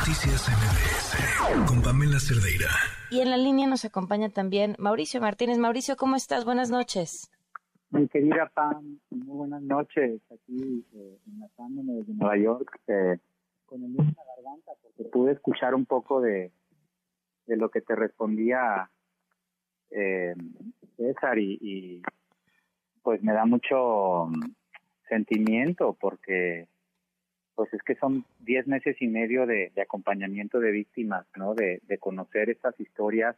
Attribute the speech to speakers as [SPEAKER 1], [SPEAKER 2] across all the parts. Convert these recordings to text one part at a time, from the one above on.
[SPEAKER 1] Noticias MBS con Pamela Cerdeira.
[SPEAKER 2] Y en la línea nos acompaña también Mauricio Martínez. Mauricio, ¿cómo estás? Buenas noches.
[SPEAKER 3] Mi querida Pam, muy buenas noches. Aquí eh, enlazándome desde Nueva York eh, con el la garganta porque pude escuchar un poco de, de lo que te respondía eh, César y, y pues me da mucho sentimiento porque pues es que son diez meses y medio de, acompañamiento de víctimas, ¿no? De, conocer estas historias,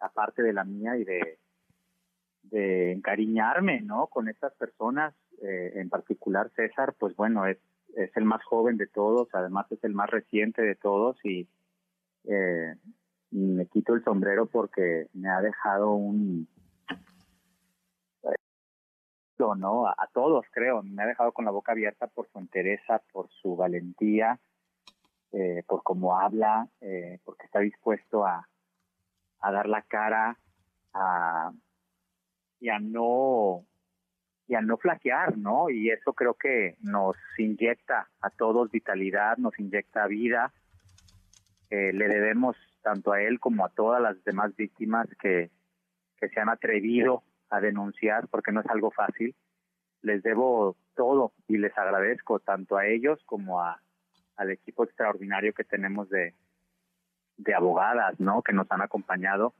[SPEAKER 3] aparte de la mía, y de, de encariñarme, ¿no? Con estas personas, eh, en particular César, pues bueno, es, es el más joven de todos, además es el más reciente de todos y eh, me quito el sombrero porque me ha dejado un, ¿no? A, todos, creo. Me ha dejado con la boca abierta por su entereza, por su valentía, eh, por cómo habla, eh, porque está dispuesto a, dar la cara a, y a no y a no flaquear, ¿no? Y eso creo que nos inyecta a todos vitalidad, nos inyecta vida. Eh, le debemos tanto a él como a todas las demás víctimas que se han atrevido a denunciar porque no es algo fácil. Les debo todo y les agradezco tanto a ellos como a, al equipo extraordinario que tenemos de, de abogadas, ¿no? Que nos han acompañado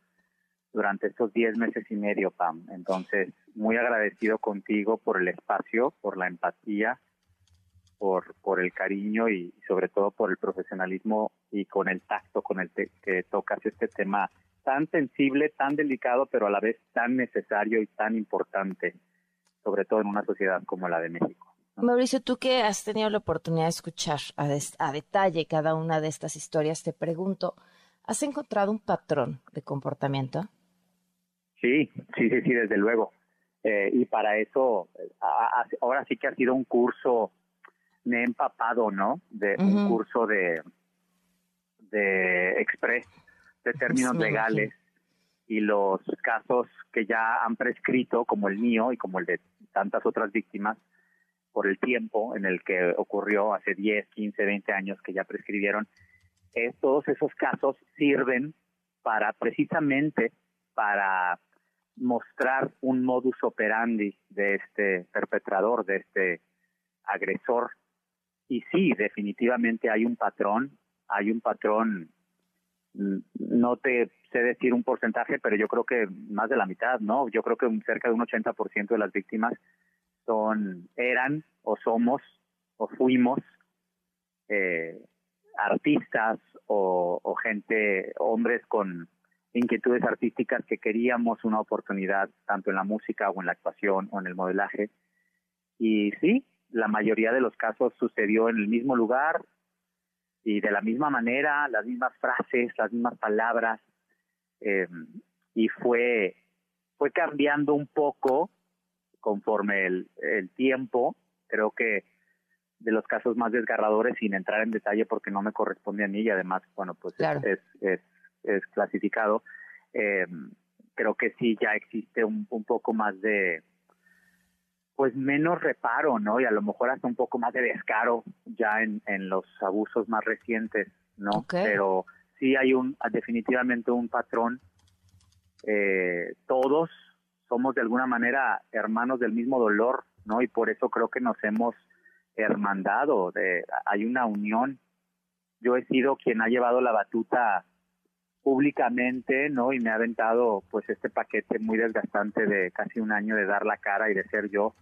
[SPEAKER 3] durante estos diez meses y medio, Pam. Entonces, muy agradecido contigo por el espacio, por la empatía, por, por el cariño y, sobre todo por el profesionalismo y con el tacto con el que tocas este tema tan sensible, tan delicado, pero a la vez tan necesario y tan importante, sobre todo en una sociedad como la de México.
[SPEAKER 2] Mauricio, tú que has tenido la oportunidad de escuchar a, detalle cada una de estas historias, te pregunto, ¿has encontrado un patrón de comportamiento?
[SPEAKER 3] Sí, sí, sí, sí, desde luego. Eh, y para eso, ahora sí que ha sido un curso, me he empapado, ¿no? De un curso de, de express de términos legales y los casos que ya han prescrito, como el mío y como el de tantas otras víctimas, por el tiempo en el que ocurrió hace 10, 15, 20 años que ya prescribieron, eh, todos esos casos sirven para precisamente para mostrar un modus operandi de este perpetrador, de este agresor. Y sí, definitivamente hay un patrón, hay un patrón no te sé decir un porcentaje, pero yo creo que más de la mitad, ¿no? Yo creo que cerca de un 80% de las víctimas son, eran o somos o fuimos eh, artistas o, o gente, hombres con inquietudes artísticas que queríamos una oportunidad tanto en la música o en la actuación o en el modelaje. Y sí, la mayoría de los casos sucedió en el mismo lugar, y de la misma manera, las mismas frases, las mismas palabras, eh, y fue, fue cambiando un poco conforme el, el tiempo. Creo que de los casos más desgarradores, sin entrar en detalle porque no me corresponde a mí y además, bueno, pues es, es, es, clasificado, eh, creo que sí ya existe un, un poco más de, pues menos reparo, ¿no? Y a lo mejor hasta un poco más de descaro ya en, en los abusos más recientes, ¿no? Pero sí hay un definitivamente un patrón. Eh, todos somos de alguna manera hermanos del mismo dolor, ¿no? Y por eso creo que nos hemos hermandado, de, hay una unión. Yo he sido quien ha llevado la batuta públicamente, ¿no? Y me ha aventado pues este paquete muy desgastante de casi un año de dar la cara y de ser yo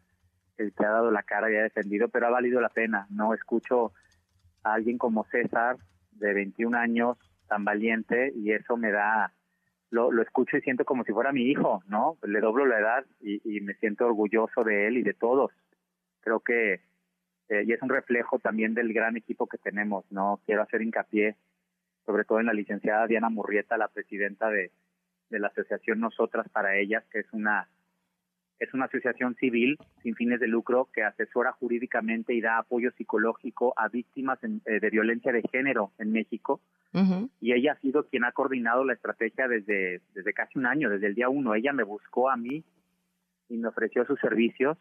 [SPEAKER 3] el que ha dado la cara y ha defendido, pero ha valido la pena. No escucho a alguien como César, de 21 años, tan valiente, y eso me da, lo, lo escucho y siento como si fuera mi hijo, ¿no? Le doblo la edad y, me siento orgulloso de él y de todos. Creo que, eh, y es un reflejo también del gran equipo que tenemos, ¿no? Quiero hacer hincapié, sobre todo en la licenciada Diana Murrieta, la presidenta de, de la asociación Nosotras para Ellas, que es una es una asociación civil sin fines de lucro que asesora jurídicamente y da apoyo psicológico a víctimas eh, de violencia de género en México. Y ella ha sido quien ha coordinado la estrategia desde, desde casi un año, desde el día uno. Ella me buscó a mí y me ofreció sus servicios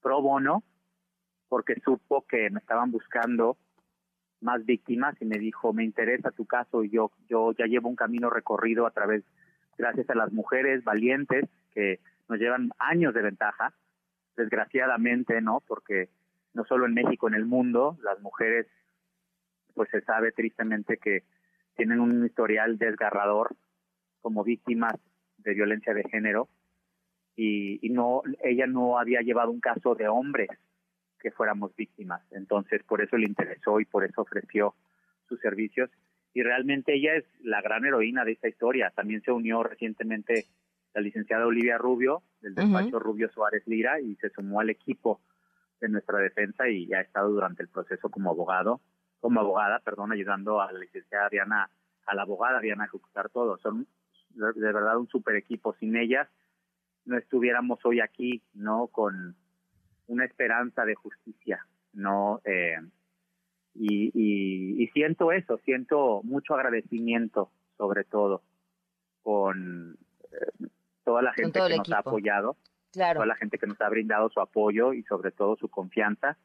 [SPEAKER 3] pro bono porque supo que me estaban buscando más víctimas y me dijo, me interesa tu caso y yo, yo ya llevo un camino recorrido a través, gracias a las mujeres valientes que nos llevan años de ventaja, desgraciadamente, ¿no? Porque no solo en México, en el mundo, las mujeres, pues se sabe tristemente que tienen un historial desgarrador como víctimas de violencia de género y, y no, ella no había llevado un caso de hombres que fuéramos víctimas. Entonces, por eso le interesó y por eso ofreció sus servicios. Y realmente ella es la gran heroína de esta historia. También se unió recientemente la licenciada Olivia Rubio, del despacho Rubio Suárez Lira, y se sumó al equipo de nuestra defensa y ha estado durante el proceso como abogado, como abogada, perdón, ayudando a la licenciada Diana, a la abogada Diana a ejecutar todo. Son de verdad un super equipo. Sin ellas no estuviéramos hoy aquí, ¿no? Con una esperanza de justicia, ¿no? Eh, y, siento eso, siento mucho agradecimiento, sobre todo, con eh, toda la gente que nos ha apoyado, toda la gente que nos ha brindado su apoyo y sobre todo su confianza.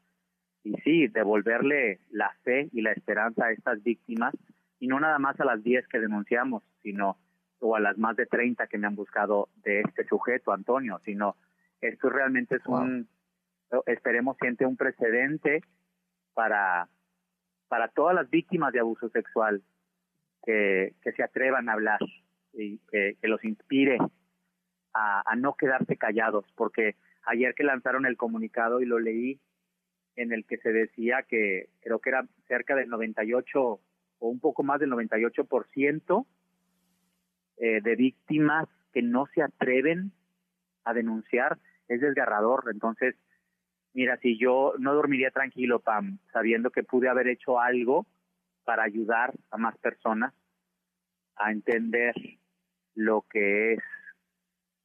[SPEAKER 3] Y sí, devolverle la fe y la esperanza a estas víctimas, y no nada más a las 10 que denunciamos, sino o a las más de 30 que me han buscado de este sujeto, Antonio, sino esto realmente es un esperemos siente un precedente para, para todas las víctimas de abuso sexual que, que se atrevan a hablar y que, los inspire a, a, no quedarse callados, porque ayer que lanzaron el comunicado y lo leí en el que se decía que creo que era cerca del 98 o un poco más del 98% eh, de víctimas que no se atreven a denunciar, es desgarrador. Entonces, mira, si yo no dormiría tranquilo, Pam, sabiendo que pude haber hecho algo para ayudar a más personas a entender lo que es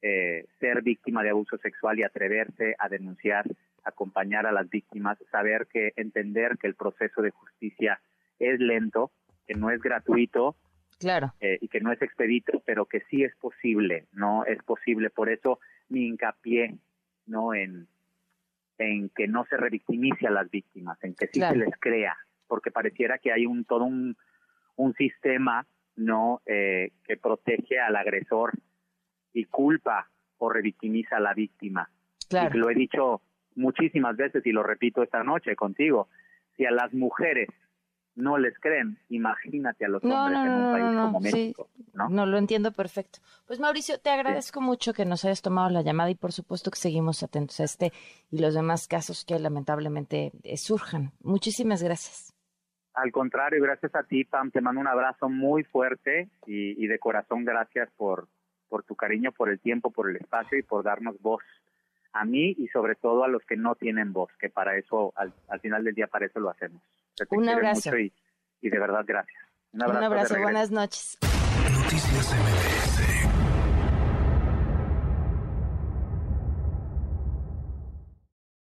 [SPEAKER 3] eh, ser víctima de abuso sexual y atreverse a denunciar, acompañar a las víctimas, saber que entender que el proceso de justicia es lento, que no es gratuito,
[SPEAKER 2] claro,
[SPEAKER 3] eh, y que no es expedito, pero que sí es posible, no es posible. Por eso mi hincapié, no en en que no se revictimice a las víctimas, en que sí se les crea, porque pareciera que hay un todo un, un sistema no eh, que protege al agresor y culpa o revictimiza a la víctima.
[SPEAKER 2] Claro.
[SPEAKER 3] Y lo he dicho muchísimas veces y lo repito esta noche contigo. Si a las mujeres no les creen. Imagínate a los hombres en un país como México. ¿no?
[SPEAKER 2] no, lo entiendo perfecto. Pues Mauricio, te agradezco mucho que nos hayas tomado la llamada y por supuesto que seguimos atentos a este y los demás casos que lamentablemente eh, surjan. Muchísimas gracias.
[SPEAKER 3] Al contrario, gracias a ti, Pam. Te mando un abrazo muy fuerte y, de corazón gracias por, por tu cariño, por el tiempo, por el espacio y por darnos voz a mí y sobre todo a los que no tienen voz, que para eso, al, al final del día, para eso lo hacemos
[SPEAKER 2] un abrazo.
[SPEAKER 3] Y, de verdad, gracias.
[SPEAKER 2] Un abrazo, buenas noches.
[SPEAKER 1] Noticias MBS